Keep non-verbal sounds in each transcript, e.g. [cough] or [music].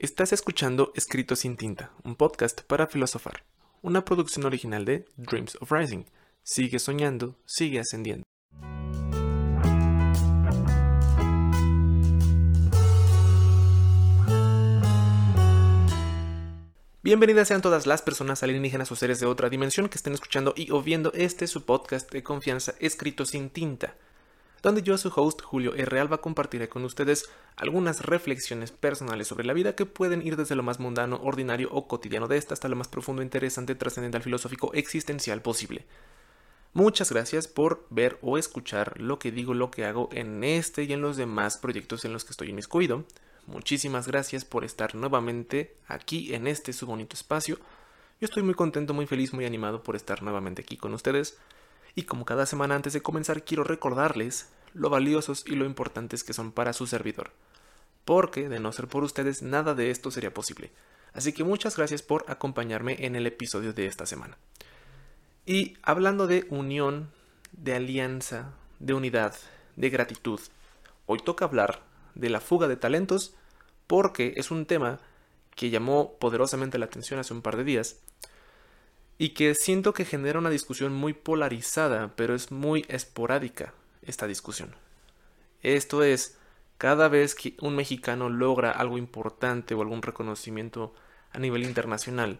Estás escuchando Escrito sin tinta, un podcast para filosofar, una producción original de Dreams of Rising. Sigue soñando, sigue ascendiendo. Bienvenidas sean todas las personas alienígenas o seres de otra dimensión que estén escuchando y o viendo este su podcast de confianza escrito sin tinta donde yo, su host Julio R. Alba, compartiré con ustedes algunas reflexiones personales sobre la vida que pueden ir desde lo más mundano, ordinario o cotidiano de esta hasta lo más profundo, interesante, trascendental, filosófico, existencial posible. Muchas gracias por ver o escuchar lo que digo, lo que hago en este y en los demás proyectos en los que estoy inmiscuido. Muchísimas gracias por estar nuevamente aquí en este su bonito espacio. Yo estoy muy contento, muy feliz, muy animado por estar nuevamente aquí con ustedes. Y como cada semana antes de comenzar quiero recordarles lo valiosos y lo importantes que son para su servidor. Porque de no ser por ustedes nada de esto sería posible. Así que muchas gracias por acompañarme en el episodio de esta semana. Y hablando de unión, de alianza, de unidad, de gratitud, hoy toca hablar de la fuga de talentos porque es un tema que llamó poderosamente la atención hace un par de días y que siento que genera una discusión muy polarizada, pero es muy esporádica esta discusión. Esto es, cada vez que un mexicano logra algo importante o algún reconocimiento a nivel internacional,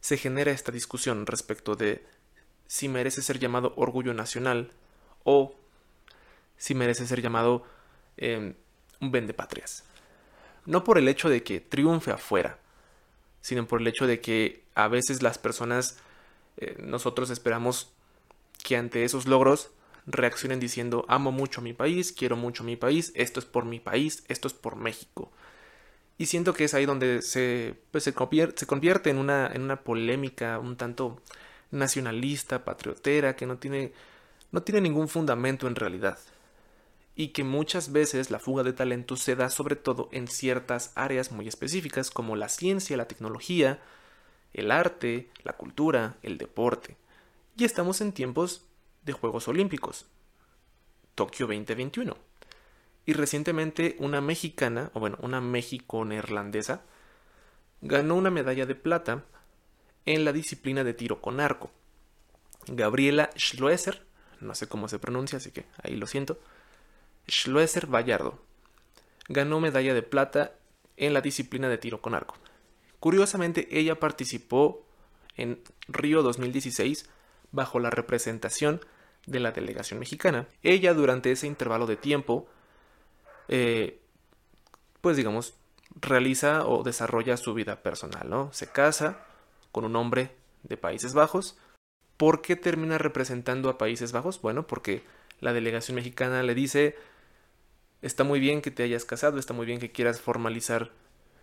se genera esta discusión respecto de si merece ser llamado orgullo nacional o si merece ser llamado eh, un vendepatrias. No por el hecho de que triunfe afuera, sino por el hecho de que a veces las personas, eh, nosotros esperamos que ante esos logros reaccionen diciendo amo mucho a mi país, quiero mucho a mi país, esto es por mi país, esto es por México. Y siento que es ahí donde se, pues, convierte, se convierte en una, en una polémica un tanto nacionalista, patriotera, que no tiene, no tiene ningún fundamento en realidad y que muchas veces la fuga de talento se da sobre todo en ciertas áreas muy específicas como la ciencia, la tecnología, el arte, la cultura, el deporte. Y estamos en tiempos de Juegos Olímpicos, Tokio 2021. Y recientemente una mexicana, o bueno, una México-neerlandesa, ganó una medalla de plata en la disciplina de tiro con arco. Gabriela Schloesser, no sé cómo se pronuncia, así que ahí lo siento, Schloesser Vallardo ganó medalla de plata en la disciplina de tiro con arco. Curiosamente, ella participó en Río 2016 bajo la representación de la delegación mexicana. Ella durante ese intervalo de tiempo, eh, pues digamos, realiza o desarrolla su vida personal, ¿no? Se casa con un hombre de Países Bajos. ¿Por qué termina representando a Países Bajos? Bueno, porque la delegación mexicana le dice, está muy bien que te hayas casado, está muy bien que quieras formalizar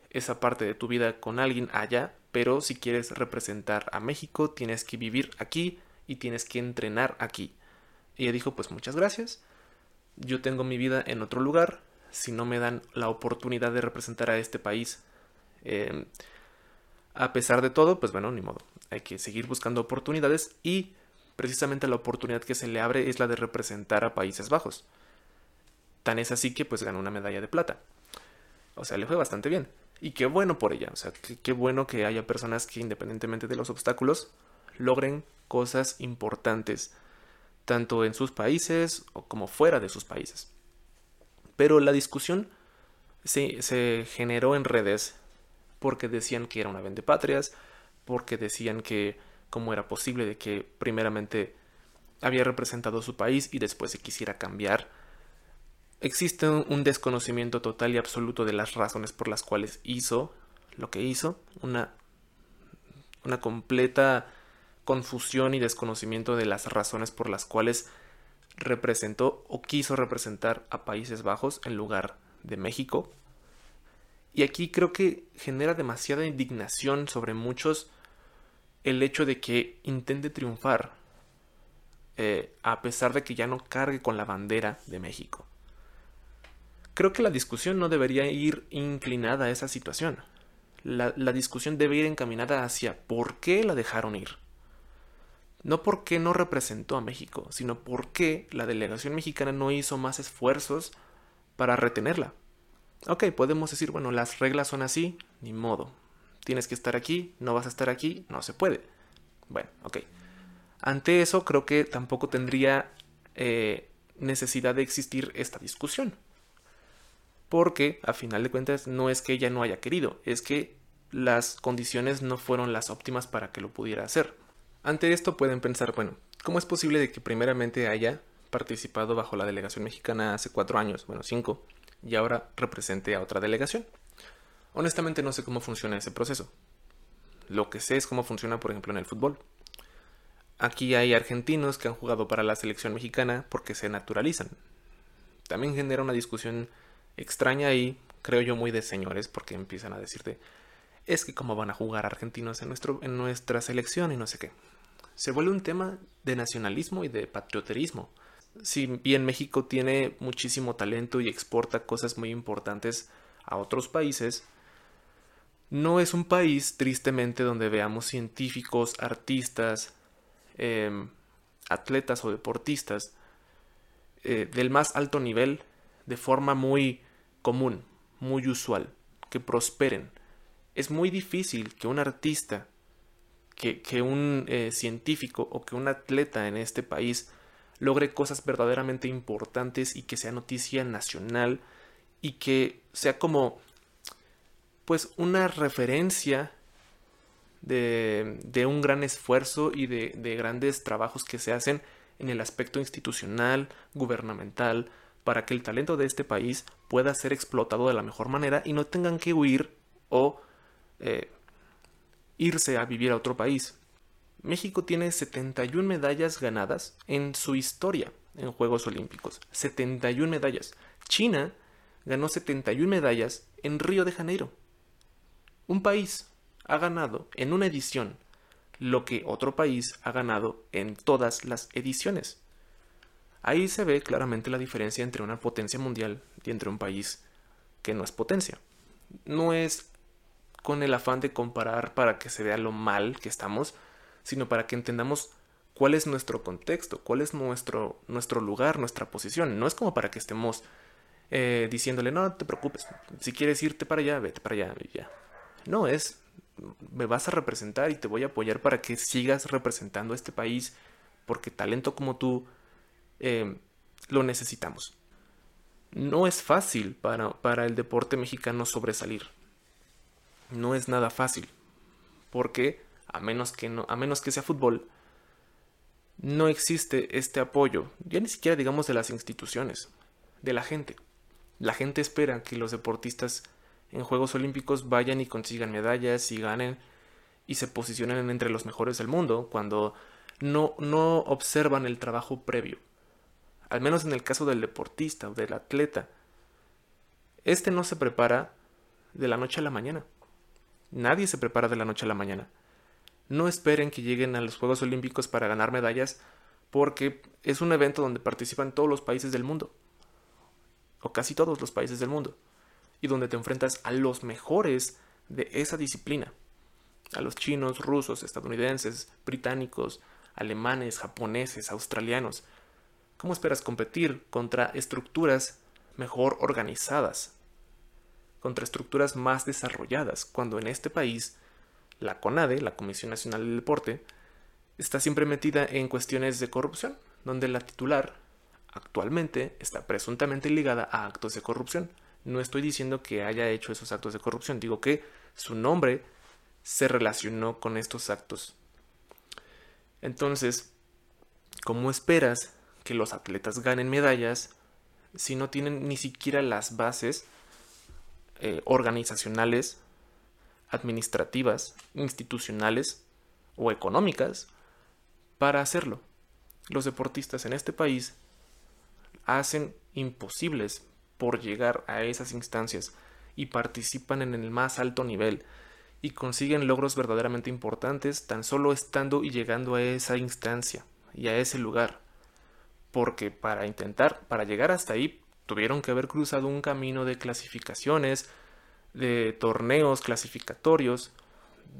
esa parte de tu vida con alguien allá, pero si quieres representar a México, tienes que vivir aquí y tienes que entrenar aquí. Y ella dijo, pues muchas gracias, yo tengo mi vida en otro lugar, si no me dan la oportunidad de representar a este país, em, a pesar de todo, pues bueno, ni modo, hay que seguir buscando oportunidades y precisamente la oportunidad que se le abre es la de representar a Países Bajos. Tan es así que pues ganó una medalla de plata. O sea, le fue bastante bien. Y qué bueno por ella. O sea, qué, bueno que haya personas que independientemente de los obstáculos logren cosas importantes. Tanto en sus países o como fuera de sus países. Pero la discusión se, generó en redes porque decían que era una vendepatrias, porque decían que cómo era posible de que primeramente había representado su país y después se quisiera cambiar Existe un desconocimiento total y absoluto de las razones por las cuales hizo lo que hizo, una, una completa confusión y desconocimiento de las razones por las cuales representó o quiso representar a Países Bajos en lugar de México. Y aquí creo que genera demasiada indignación sobre muchos el hecho de que intente triunfar eh, a pesar de que ya no cargue con la bandera de México creo que la discusión no debería ir inclinada a esa situación. La, discusión debe ir encaminada hacia por qué la dejaron ir. No por qué no representó a México, sino por qué la delegación mexicana no hizo más esfuerzos para retenerla. Ok, podemos decir, bueno, las reglas son así, ni modo. Tienes que estar aquí, no vas a estar aquí, no se puede. Bueno, ok. Ante eso creo que tampoco tendría eh, necesidad de existir esta discusión. Porque, a final de cuentas, no es que ella no haya querido, es que las condiciones no fueron las óptimas para que lo pudiera hacer. Ante esto pueden pensar, bueno, ¿cómo es posible de que primeramente haya participado bajo la delegación mexicana hace cuatro años, bueno, cinco, y ahora represente a otra delegación? Honestamente no sé cómo funciona ese proceso. Lo que sé es cómo funciona, por ejemplo, en el fútbol. Aquí hay argentinos que han jugado para la selección mexicana porque se naturalizan. También genera una discusión extraña y creo yo muy de señores porque empiezan a decirte es que cómo van a jugar argentinos en, nuestro, en nuestra selección y no sé qué. Se vuelve un tema de nacionalismo y de patrioterismo. Si bien México tiene muchísimo talento y exporta cosas muy importantes a otros países, no es un país, tristemente, donde veamos científicos, artistas, Em, atletas o deportistas eh, del más alto nivel de forma muy común, muy usual, que prosperen. Es muy difícil que un artista, que, un eh, científico o que un atleta en este país logre cosas verdaderamente importantes y que sea noticia nacional y que sea como pues una referencia de, un gran esfuerzo y de, de grandes trabajos que se hacen en el aspecto institucional, gubernamental, para que el talento de este país pueda ser explotado de la mejor manera y no tengan que huir o eh, irse a vivir a otro país. México tiene 71 medallas ganadas en su historia en Juegos Olímpicos. 71 medallas. China ganó 71 medallas en Río de Janeiro. Un país ha ganado en una edición lo que otro país ha ganado en todas las ediciones. Ahí se ve claramente la diferencia entre una potencia mundial y entre un país que no es potencia. No es con el afán de comparar para que se vea lo mal que estamos, sino para que entendamos cuál es nuestro contexto, cuál es nuestro, nuestro lugar, nuestra posición. No es como para que estemos eh, diciéndole, no te preocupes, si quieres irte para allá, vete para allá y ya. No, es me vas a representar y te voy a apoyar para que sigas representando a este país, porque talento como tú eh, lo necesitamos. No es fácil para, para el deporte mexicano sobresalir. No es nada fácil. Porque, a menos que, no, a menos que sea fútbol, no existe este apoyo, ya ni siquiera digamos de las instituciones, de la gente. La gente espera que los deportistas en Juegos Olímpicos vayan y consigan medallas y ganen y se posicionen entre los mejores del mundo cuando no, no observan el trabajo previo. Al menos en el caso del deportista o del atleta. Este no se prepara de la noche a la mañana. Nadie se prepara de la noche a la mañana. No esperen que lleguen a los Juegos Olímpicos para ganar medallas porque es un evento donde participan todos los países del mundo. O casi todos los países del mundo y donde te enfrentas a los mejores de esa disciplina. A los chinos, rusos, estadounidenses, británicos, alemanes, japoneses, australianos. ¿Cómo esperas competir contra estructuras mejor organizadas? Contra estructuras más desarrolladas, cuando en este país la CONADE, la Comisión Nacional del Deporte, está siempre metida en cuestiones de corrupción, donde la titular actualmente está presuntamente ligada a actos de corrupción. No estoy diciendo que haya hecho esos actos de corrupción, digo que su nombre se relacionó con estos actos. Entonces, ¿cómo esperas que los atletas ganen medallas si no tienen ni siquiera las bases eh, organizacionales, administrativas, institucionales o económicas para hacerlo? Los deportistas en este país hacen imposibles por llegar a esas instancias y participan en el más alto nivel y consiguen logros verdaderamente importantes tan solo estando y llegando a esa instancia y a ese lugar. Porque para intentar, para llegar hasta ahí, tuvieron que haber cruzado un camino de clasificaciones, de torneos clasificatorios,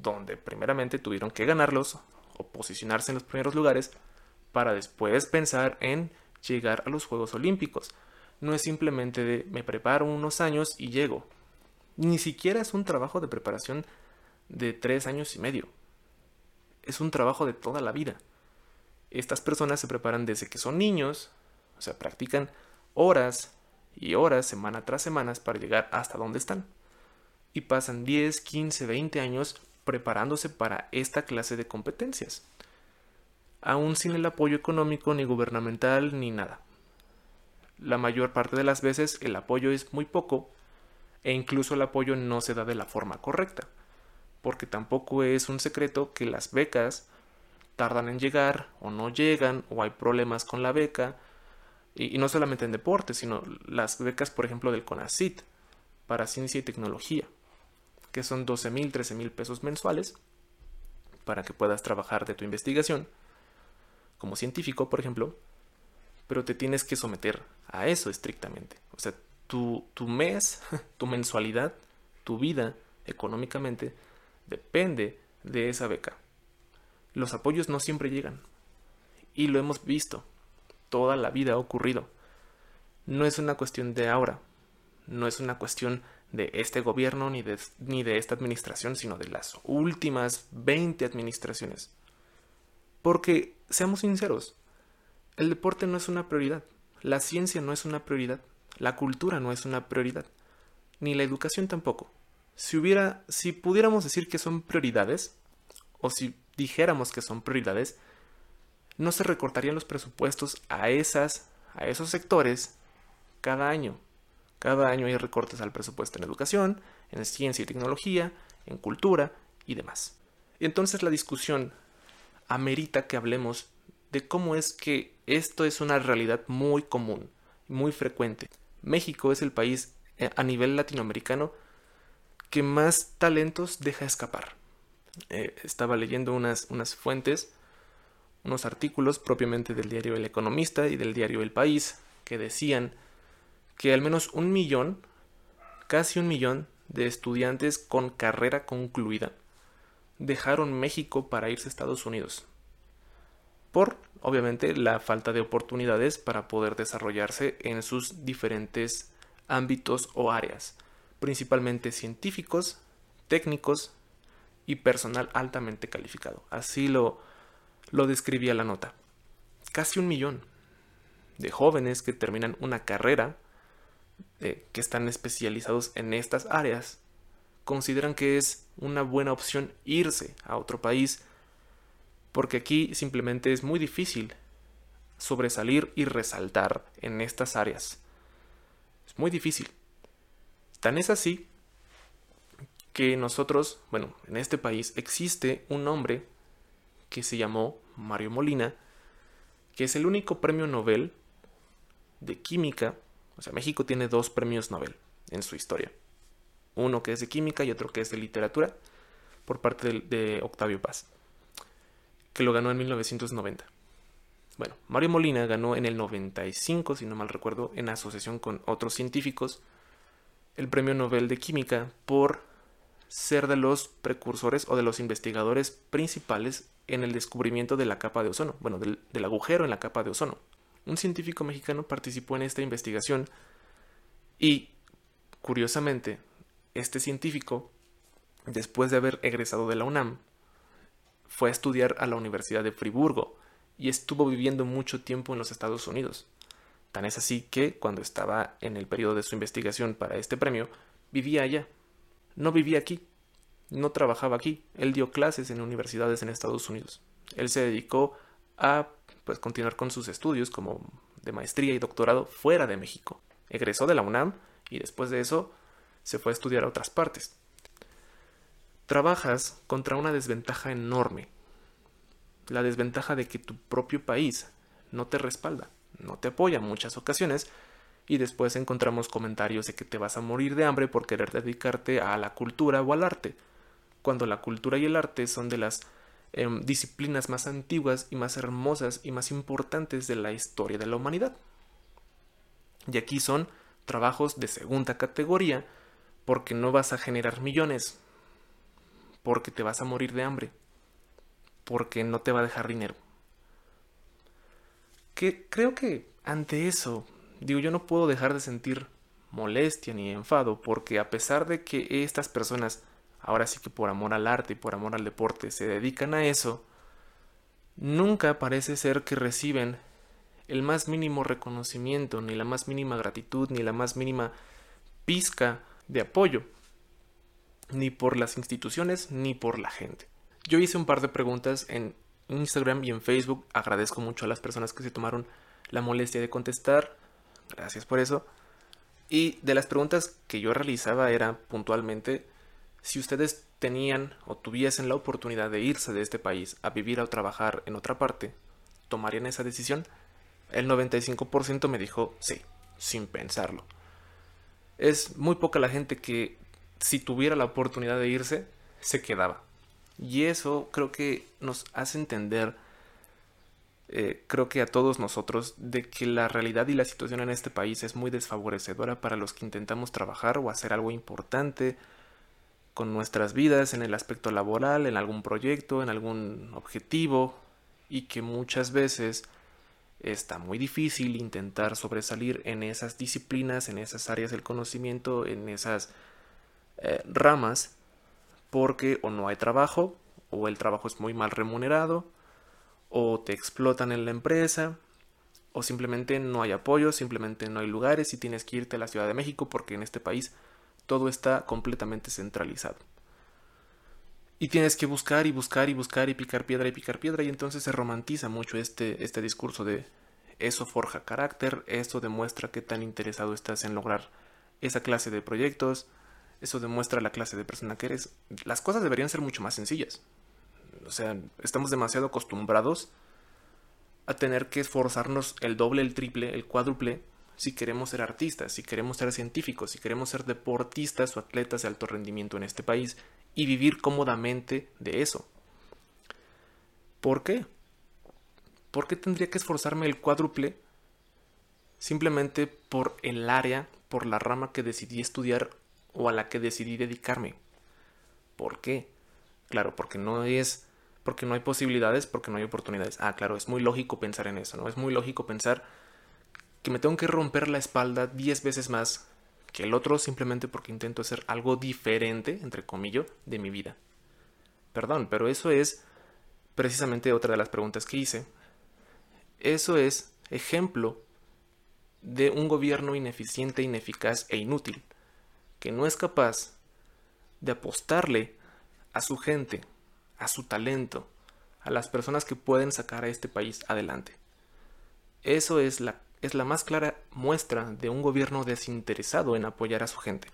donde primeramente tuvieron que ganarlos o posicionarse en los primeros lugares para después pensar en llegar a los Juegos Olímpicos. no es simplemente de me preparo unos años y llego. Ni siquiera es un trabajo de preparación de tres años y medio. Es un trabajo de toda la vida. Estas personas se preparan desde que son niños, o sea, practican horas y horas, semana tras semana, para llegar hasta donde están. Y pasan 10, 15, 20 años preparándose para esta clase de competencias. Aún sin el apoyo económico ni gubernamental ni nada. La mayor parte de las veces el apoyo es muy poco e incluso el apoyo no se da de la forma correcta, porque tampoco es un secreto que las becas tardan en llegar o no llegan o hay problemas con la beca y, no solamente en deporte, sino las becas, por ejemplo, del CONACIT para ciencia y tecnología, que son 12 mil, 13 mil pesos mensuales para que puedas trabajar de tu investigación como científico, por ejemplo, pero te tienes que someter a eso estrictamente. O sea, tu, tu mes, [laughs] tu mensualidad, tu vida económicamente depende de esa beca. Los apoyos no siempre llegan. Y lo hemos visto. Toda la vida ha ocurrido. No es una cuestión de ahora. No es una cuestión de este gobierno ni de, ni de esta administración, sino de las últimas 20 administraciones. Porque, seamos sinceros, el deporte no es una prioridad, la ciencia no es una prioridad, la cultura no es una prioridad, ni la educación tampoco. Si hubiera, si pudiéramos decir que son prioridades, o si dijéramos que son prioridades, no se recortarían los presupuestos a esas, a esos sectores cada año. Cada año hay recortes al presupuesto en educación, en ciencia y tecnología, en cultura y demás. Y entonces la discusión amerita que hablemos de cómo es que esto es una realidad muy común, muy frecuente. México es el país eh, a nivel latinoamericano que más talentos deja escapar. Eh, estaba leyendo unas, unas fuentes, unos artículos propiamente del diario El Economista y del diario El País, que decían que al menos un millón, casi un millón de estudiantes con carrera concluida dejaron México para irse a Estados Unidos. Por, obviamente, la falta de oportunidades para poder desarrollarse en sus diferentes ámbitos o áreas, principalmente científicos, técnicos y personal altamente calificado. Así lo, lo describía la nota. Casi un millón de jóvenes que terminan una carrera, eh, que están especializados en estas áreas, consideran que es una buena opción irse a otro país, porque aquí simplemente es muy difícil sobresalir y resaltar en estas áreas. Es muy difícil. Tan es así que nosotros, bueno, en este país existe un hombre que se llamó Mario Molina, que es el único premio Nobel de química, o sea, México tiene dos premios Nobel en su historia, uno que es de química y otro que es de literatura, por parte de, Octavio Paz, que lo ganó en 1990. Bueno, Mario Molina ganó en el 95, si no mal recuerdo, en asociación con otros científicos, el premio Nobel de Química por ser de los precursores o de los investigadores principales en el descubrimiento de la capa de ozono, bueno, del, agujero en la capa de ozono. Un científico mexicano participó en esta investigación y, curiosamente, este científico, después de haber egresado de la UNAM, fue a estudiar a la Universidad de Friburgo y estuvo viviendo mucho tiempo en los Estados Unidos. Tan es así que, cuando estaba en el periodo de su investigación para este premio, vivía allá, no vivía aquí, no trabajaba aquí, él dio clases en universidades en Estados Unidos. Él se dedicó a pues continuar con sus estudios como de maestría y doctorado fuera de México. Egresó de la UNAM y después de eso se fue a estudiar a otras partes. Trabajas contra una desventaja enorme. La desventaja de que tu propio país no te respalda, no te apoya en muchas ocasiones y después encontramos comentarios de que te vas a morir de hambre por querer dedicarte a la cultura o al arte, cuando la cultura y el arte son de las em, disciplinas más antiguas y más hermosas y más importantes de la historia de la humanidad. Y aquí son trabajos de segunda categoría porque no vas a generar millones, porque te vas a morir de hambre, porque no te va a dejar dinero. Que creo que ante eso digo, yo no puedo dejar de sentir molestia ni enfado porque a pesar de que estas personas, ahora sí que por amor al arte y por amor al deporte, se dedican a eso, nunca parece ser que reciben el más mínimo reconocimiento, ni la más mínima gratitud, ni la más mínima pizca de apoyo, ni por las instituciones, ni por la gente. Yo hice un par de preguntas en Instagram y en Facebook, agradezco mucho a las personas que se tomaron la molestia de contestar, gracias por eso. Y de las preguntas que yo realizaba era puntualmente si ustedes tenían o tuviesen la oportunidad de irse de este país a vivir o trabajar en otra parte, ¿tomarían esa decisión? El 95% me dijo sí, sin pensarlo. Es muy poca la gente que si tuviera la oportunidad de irse, se quedaba. Y eso creo que nos hace entender, eh, creo que a todos nosotros, de que la realidad y la situación en este país es muy desfavorecedora para los que intentamos trabajar o hacer algo importante con nuestras vidas en el aspecto laboral, en algún proyecto, en algún objetivo, y que muchas veces está muy difícil intentar sobresalir en esas disciplinas, en esas áreas del conocimiento, en esas eh, ramas, porque o no hay trabajo, o el trabajo es muy mal remunerado, o te explotan en la empresa, o simplemente no hay apoyo, simplemente no hay lugares y tienes que irte a la Ciudad de México porque en este país todo está completamente centralizado. Y tienes que buscar y buscar y buscar y picar piedra y picar piedra y entonces se romantiza mucho este, este discurso de eso forja carácter, eso demuestra qué tan interesado estás en lograr esa clase de proyectos, eso demuestra la clase de persona que eres. Las cosas deberían ser mucho más sencillas. O sea, estamos demasiado acostumbrados a tener que esforzarnos el doble, el triple, el cuádruple si queremos ser artistas, si queremos ser científicos, si queremos ser deportistas o atletas de alto rendimiento en este país y vivir cómodamente de eso. ¿Por qué? ¿Por qué tendría que esforzarme el cuádruple simplemente por el área, por la rama que decidí estudiar o a la que decidí dedicarme? ¿Por qué? Claro, porque no es porque no hay posibilidades, porque no hay oportunidades. Ah, claro, es muy lógico pensar en eso, ¿no? Es muy lógico pensar que me tengo que romper la espalda 10 veces más que el otro simplemente porque intento hacer algo diferente, entre comillas, de mi vida. Perdón, pero eso es precisamente otra de las preguntas que hice. Eso es ejemplo de un gobierno ineficiente, ineficaz e inútil, que no es capaz de apostarle a su gente, a su talento, a las personas que pueden sacar a este país adelante. Eso es la es la más clara muestra de un gobierno desinteresado en apoyar a su gente.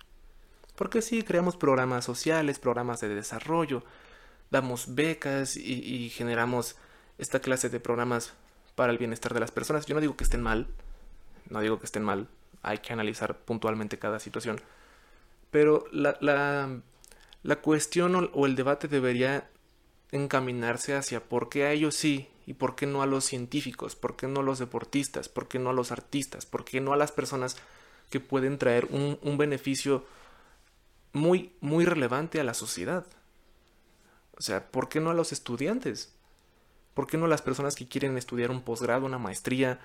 Porque sí, creamos programas sociales, programas de desarrollo, damos becas y, generamos esta clase de programas para el bienestar de las personas. Yo no digo que estén mal, no digo que estén mal, hay que analizar puntualmente cada situación. Pero la, la, cuestión o el debate debería encaminarse hacia por qué a ellos sí ¿Y por qué no a los científicos? ¿Por qué no a los deportistas? ¿Por qué no a los artistas? ¿Por qué no a las personas que pueden traer un, beneficio muy, muy relevante a la sociedad? O sea, ¿por qué no a los estudiantes? ¿Por qué no a las personas que quieren estudiar un posgrado, una maestría?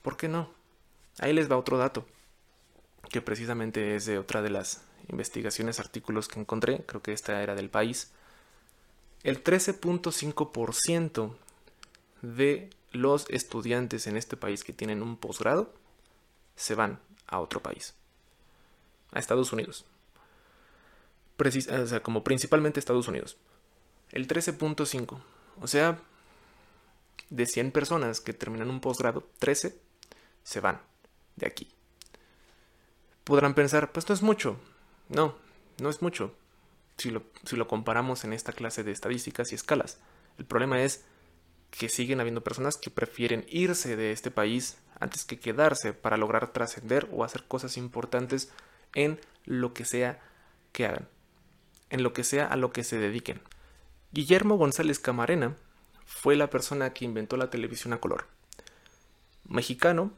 ¿Por qué no? Ahí les va otro dato, que precisamente es de otra de las investigaciones, artículos que encontré, creo que esta era del país. El 13.5% de los estudiantes en este país que tienen un posgrado se van a otro país, a Estados Unidos. o sea, como principalmente Estados Unidos. El 13.5. O sea, de 100 personas que terminan un posgrado, 13 se van de aquí. Podrán pensar, pues no es mucho. No, no es mucho. Si lo, comparamos en esta clase de estadísticas y escalas. El problema es que siguen habiendo personas que prefieren irse de este país antes que quedarse para lograr trascender o hacer cosas importantes en lo que sea que hagan, en lo que sea a lo que se dediquen. Guillermo González Camarena fue la persona que inventó la televisión a color. Mexicano,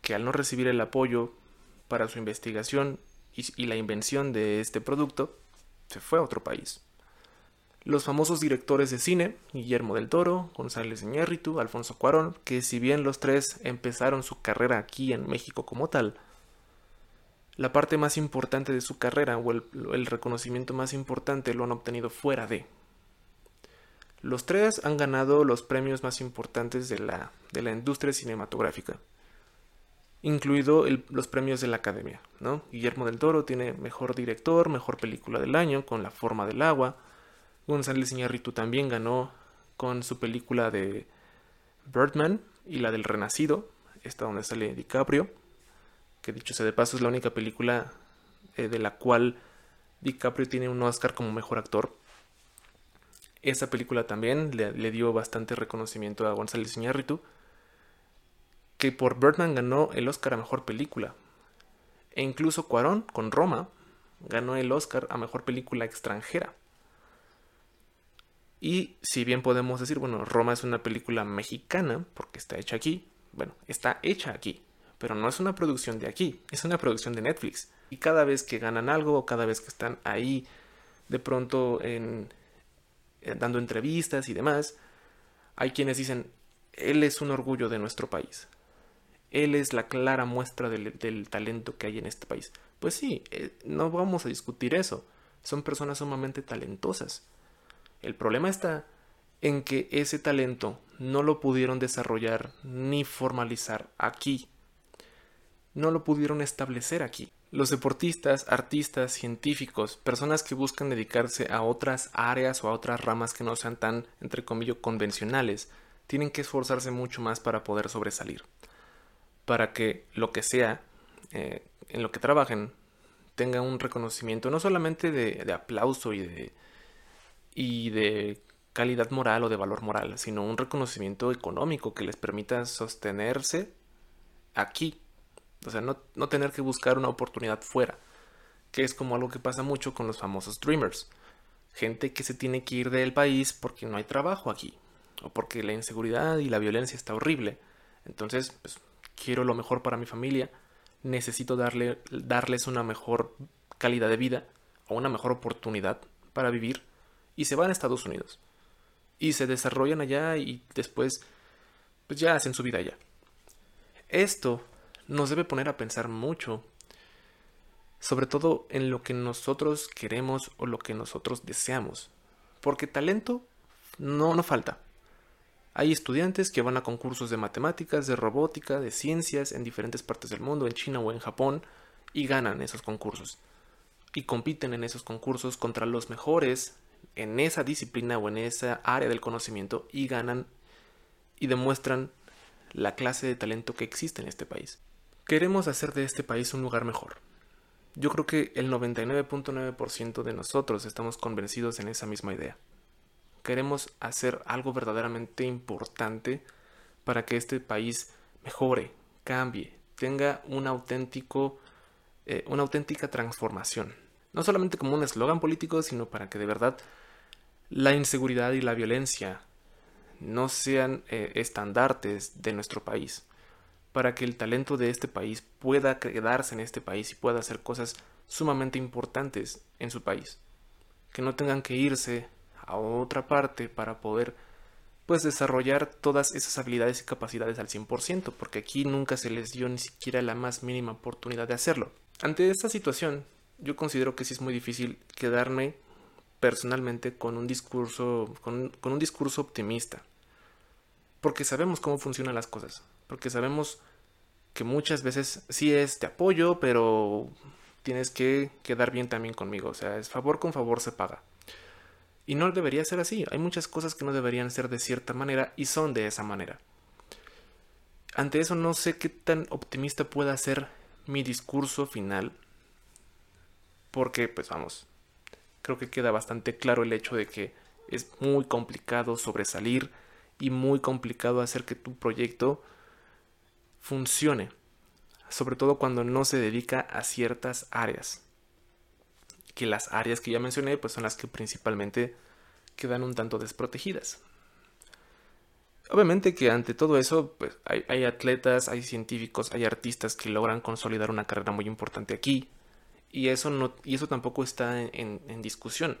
que al no recibir el apoyo para su investigación y, la invención de este producto, se fue a otro país. Los famosos directores de cine, Guillermo del Toro, González Iñárritu, Alfonso Cuarón, que si bien los tres empezaron su carrera aquí en México como tal, la parte más importante de su carrera o el, reconocimiento más importante lo han obtenido fuera de. Los tres han ganado los premios más importantes de la, de la industria cinematográfica, incluido los premios de la Academia. ¿no? Guillermo del Toro tiene mejor director, mejor película del año con La forma del agua. González Iñárritu también ganó con su película de Birdman y la del Renacido, esta donde sale DiCaprio que dicho sea de paso es la única película eh, de la cual DiCaprio tiene un Oscar como mejor actor. Esa película también le, dio bastante reconocimiento a González Iñárritu, que por Birdman ganó el Oscar a mejor película. E incluso Cuarón, con Roma, ganó el Oscar a mejor película extranjera. Y si bien podemos decir, bueno, Roma es una película mexicana, porque está hecha aquí, bueno, está hecha aquí, pero no es una producción de aquí, es una producción de Netflix. Y cada vez que ganan algo o cada vez que están ahí de pronto en, eh, dando entrevistas y demás, hay quienes dicen, él es un orgullo de nuestro país. Él es la clara muestra del, talento que hay en este país. Pues sí, eh, no vamos a discutir eso. Son personas sumamente talentosas. El problema está en que ese talento no lo pudieron desarrollar ni formalizar aquí no lo pudieron establecer aquí. Los deportistas, artistas, científicos, personas que buscan dedicarse a otras áreas o a otras ramas que no sean tan, entre comillas, convencionales, tienen que esforzarse mucho más para poder sobresalir. Para que lo que sea, eh, en lo que trabajen, tenga un reconocimiento no solamente de, aplauso y de, y de calidad moral o de valor moral, sino un reconocimiento económico que les permita sostenerse aquí o sea, no, tener que buscar una oportunidad fuera, que es como algo que pasa mucho con los famosos dreamers. Gente que se tiene que ir del país porque no hay trabajo aquí, o porque la inseguridad y la violencia está horrible. Entonces, pues, quiero lo mejor para mi familia, necesito darle, darles una mejor calidad de vida o una mejor oportunidad para vivir y se van a Estados Unidos. Y se desarrollan allá y después pues ya hacen su vida allá. Esto nos debe poner a pensar mucho, sobre todo en lo que nosotros queremos o lo que nosotros deseamos, porque talento no, no falta. Hay estudiantes que van a concursos de matemáticas, de robótica, de ciencias en diferentes partes del mundo, en China o en Japón, y ganan esos concursos. Y compiten en esos concursos contra los mejores en esa disciplina o en esa área del conocimiento y ganan y demuestran la clase de talento que existe en este país. Queremos hacer de este país un lugar mejor. Yo creo que el 99.9% de nosotros estamos convencidos en esa misma idea. Queremos hacer algo verdaderamente importante para que este país mejore, cambie, tenga auténtico, eh, una auténtica transformación. No solamente como un eslogan político, sino para que de verdad la inseguridad y la violencia no sean eh, estandartes de nuestro país para que el talento de este país pueda quedarse en este país y pueda hacer cosas sumamente importantes en su país. Que no tengan que irse a otra parte para poder pues desarrollar todas esas habilidades y capacidades al 100%, porque aquí nunca se les dio ni siquiera la más mínima oportunidad de hacerlo. Ante esta situación, yo considero que sí es muy difícil quedarme personalmente con un discurso con, con un discurso optimista, porque sabemos cómo funcionan las cosas, porque sabemos que muchas veces sí es de apoyo, pero tienes que quedar bien también conmigo, o sea, es favor con favor se paga. Y no debería ser así, hay muchas cosas que no deberían ser de cierta manera y son de esa manera. Ante eso no sé qué tan optimista pueda ser mi discurso final, porque pues vamos, creo que queda bastante claro el hecho de que es muy complicado sobresalir y muy complicado hacer que tu proyecto funcione, sobre todo cuando no se dedica a ciertas áreas. Que las áreas que ya mencioné pues son las que principalmente quedan un tanto desprotegidas. Obviamente que ante todo eso pues hay, atletas, hay científicos, hay artistas que logran consolidar una carrera muy importante aquí y eso, no, y eso tampoco está en discusión.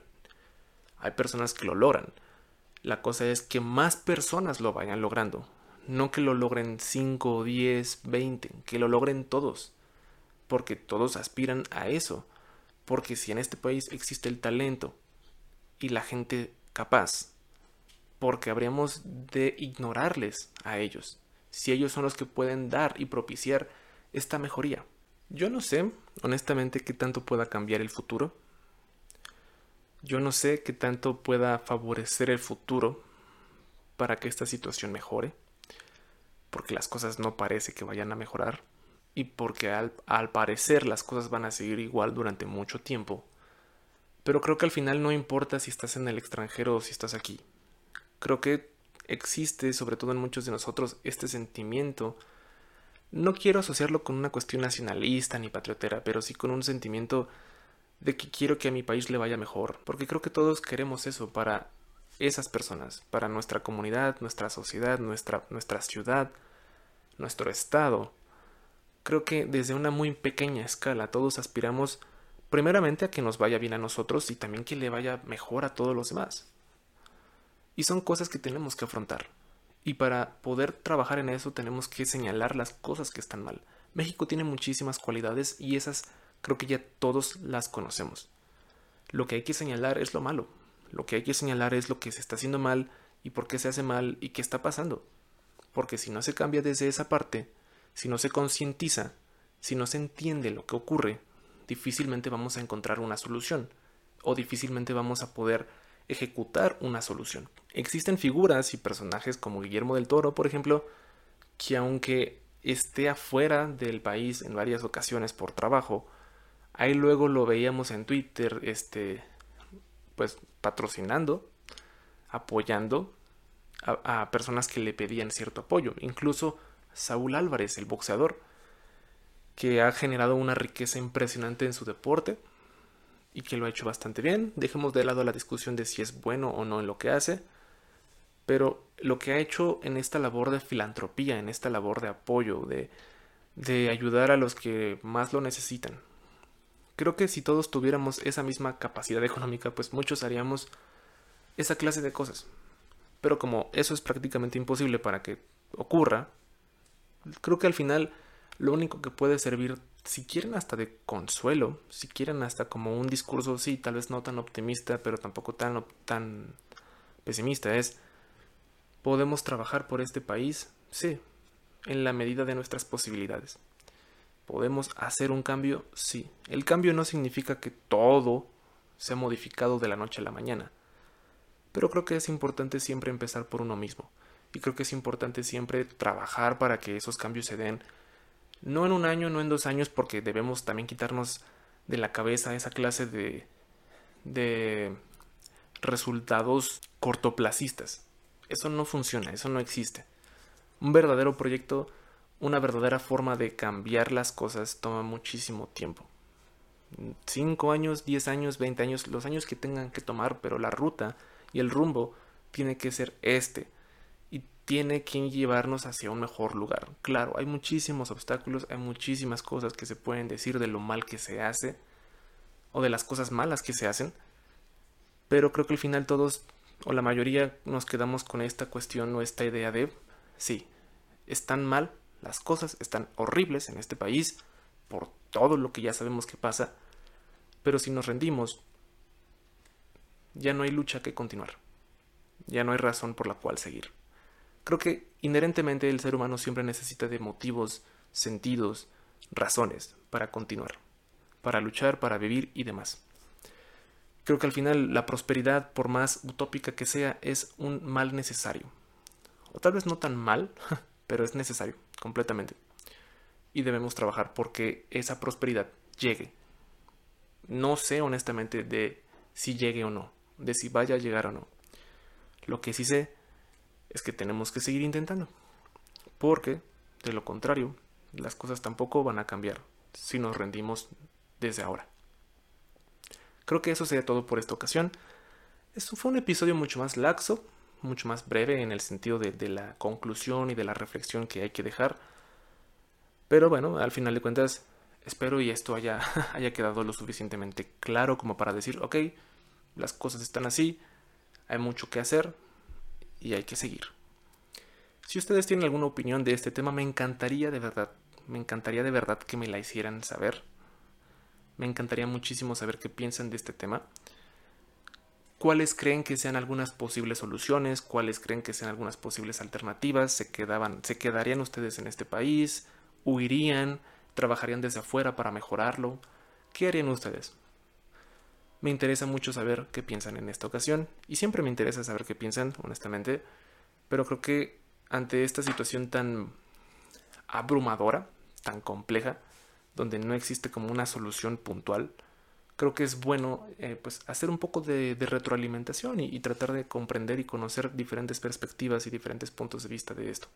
hay personas que lo logran. La cosa es que más personas lo vayan logrando. No que lo logren 5, 10, 20, que lo logren todos. Porque todos aspiran a eso. Porque si en este país existe el talento y la gente capaz, porque habríamos de ignorarles a ellos, si ellos son los que pueden dar y propiciar esta mejoría. Yo no sé, honestamente, qué tanto pueda cambiar el futuro. Yo no sé qué tanto pueda favorecer el futuro para que esta situación mejore, porque las cosas no parece que vayan a mejorar y porque al, parecer las cosas van a seguir igual durante mucho tiempo. Pero creo que al final no importa si estás en el extranjero o si estás aquí. Creo que existe, sobre todo en muchos de nosotros, este sentimiento. No quiero asociarlo con una cuestión nacionalista ni patriotera, pero sí con un sentimiento de que quiero que a mi país le vaya mejor, porque creo que todos queremos eso para esas personas, para nuestra comunidad, nuestra sociedad, nuestra, nuestra ciudad, nuestro estado. Creo que desde una muy pequeña escala todos aspiramos primeramente a que nos vaya bien a nosotros y también que le vaya mejor a todos los demás. Y son cosas que tenemos que afrontar. Y para poder trabajar en eso tenemos que señalar las cosas que están mal. México tiene muchísimas cualidades y esas creo que ya todos las conocemos. Lo que hay que señalar es lo malo. Lo que hay que señalar es lo que se está haciendo mal y por qué se hace mal y qué está pasando. Porque si no se cambia desde esa parte, si no se concientiza, si no se entiende lo que ocurre, difícilmente vamos a encontrar una solución o difícilmente vamos a poder ejecutar una solución. Existen figuras y personajes como Guillermo del Toro, por ejemplo, que aunque esté afuera del país en varias ocasiones por trabajo, ahí luego lo veíamos en Twitter, este, pues patrocinando, apoyando a, a personas que le pedían cierto apoyo. Incluso Saúl Álvarez, el boxeador, que ha generado una riqueza impresionante en su deporte, y que lo ha hecho bastante bien. Dejemos de lado la discusión de si es bueno o no en lo que hace, pero lo que ha hecho en esta labor de filantropía, en esta labor de apoyo, de, de ayudar a los que más lo necesitan. Creo que si todos tuviéramos esa misma capacidad económica, pues muchos haríamos esa clase de cosas. Pero como eso es prácticamente imposible para que ocurra, creo que al final lo único que puede servir si quieren hasta de consuelo, si quieren hasta como un discurso, sí, tal vez no tan optimista, pero tampoco tan, tan pesimista, es, ¿podemos trabajar por este país? Sí, en la medida de nuestras posibilidades. ¿Podemos hacer un cambio? Sí. El cambio no significa que todo se ha modificado de la noche a la mañana, pero creo que es importante siempre empezar por uno mismo, y creo que es importante siempre trabajar para que esos cambios se den no en un año, no en dos años, porque debemos también quitarnos de la cabeza esa clase de, de resultados cortoplacistas. Eso no funciona, eso no existe. Un verdadero proyecto, una verdadera forma de cambiar las cosas toma muchísimo tiempo. Cinco años, diez años, veinte años, los años que tengan que tomar, pero la ruta y el rumbo tiene que ser este tiene que llevarnos hacia un mejor lugar. Claro, hay muchísimos obstáculos, hay muchísimas cosas que se pueden decir de lo mal que se hace o de las cosas malas que se hacen, pero creo que al final todos o la mayoría nos quedamos con esta cuestión o esta idea de, sí, están mal, las cosas están horribles en este país por todo lo que ya sabemos que pasa, pero si nos rendimos, ya no hay lucha que continuar, ya no hay razón por la cual seguir. Creo que inherentemente el ser humano siempre necesita de motivos, sentidos, razones para continuar, para luchar, para vivir y demás. Creo que al final la prosperidad, por más utópica que sea, es un mal necesario. O tal vez no tan mal, [laughs] pero es necesario, completamente. Y debemos trabajar porque esa prosperidad llegue. No sé honestamente de si llegue o no, de si vaya a llegar o no. Lo que sí sé es que tenemos que seguir intentando. Porque, de lo contrario, las cosas tampoco van a cambiar si nos rendimos desde ahora. Creo que eso sería todo por esta ocasión. Esto fue un episodio mucho más laxo, mucho más breve en el sentido de, de, la conclusión y de la reflexión que hay que dejar. Pero bueno, al final de cuentas, espero y esto haya, [laughs] haya quedado lo suficientemente claro como para decir, ok, las cosas están así, hay mucho que hacer y hay que seguir. Si ustedes tienen alguna opinión de este tema, me encantaría de verdad, me encantaría de verdad que me la hicieran saber. Me encantaría muchísimo saber qué piensan de este tema. ¿Cuáles creen que sean algunas posibles soluciones? ¿Cuáles creen que sean algunas posibles alternativas? ¿Se, quedaban, ¿Se quedarían ustedes en este país? ¿Huirían? ¿Trabajarían desde afuera para mejorarlo? ¿Qué harían ustedes? Me interesa mucho saber qué piensan en esta ocasión y siempre me interesa saber qué piensan, honestamente, pero creo que ante esta situación tan abrumadora, tan compleja, donde no existe como una solución puntual, creo que es bueno eh, pues hacer un poco de, retroalimentación y, tratar de comprender y conocer diferentes perspectivas y diferentes puntos de vista de esto.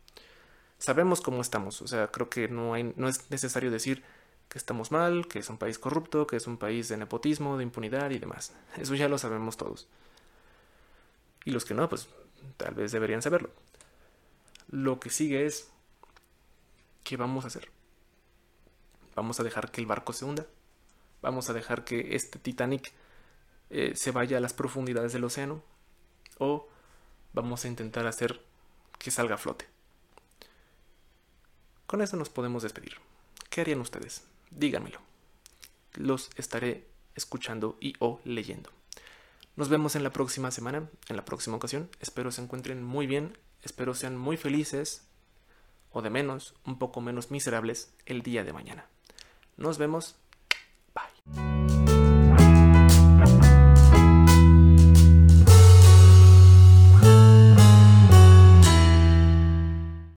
Sabemos cómo estamos, o sea, creo que no, es necesario decir que estamos mal, que es un país corrupto, que es un país de nepotismo, de impunidad y demás. Eso ya lo sabemos todos. Y los que no, pues tal vez deberían saberlo. Lo que sigue es, ¿qué vamos a hacer? ¿Vamos a dejar que el barco se hunda? ¿Vamos a dejar que este Titanic eh, se vaya a las profundidades del océano? ¿O vamos a intentar hacer que salga a flote? Con eso nos podemos despedir. ¿Qué harían ustedes? Díganmelo. Los estaré escuchando y o leyendo. Nos vemos en la próxima semana, en la próxima ocasión. Espero se encuentren muy bien, espero sean muy felices o de menos, un poco menos miserables el día de mañana. Nos vemos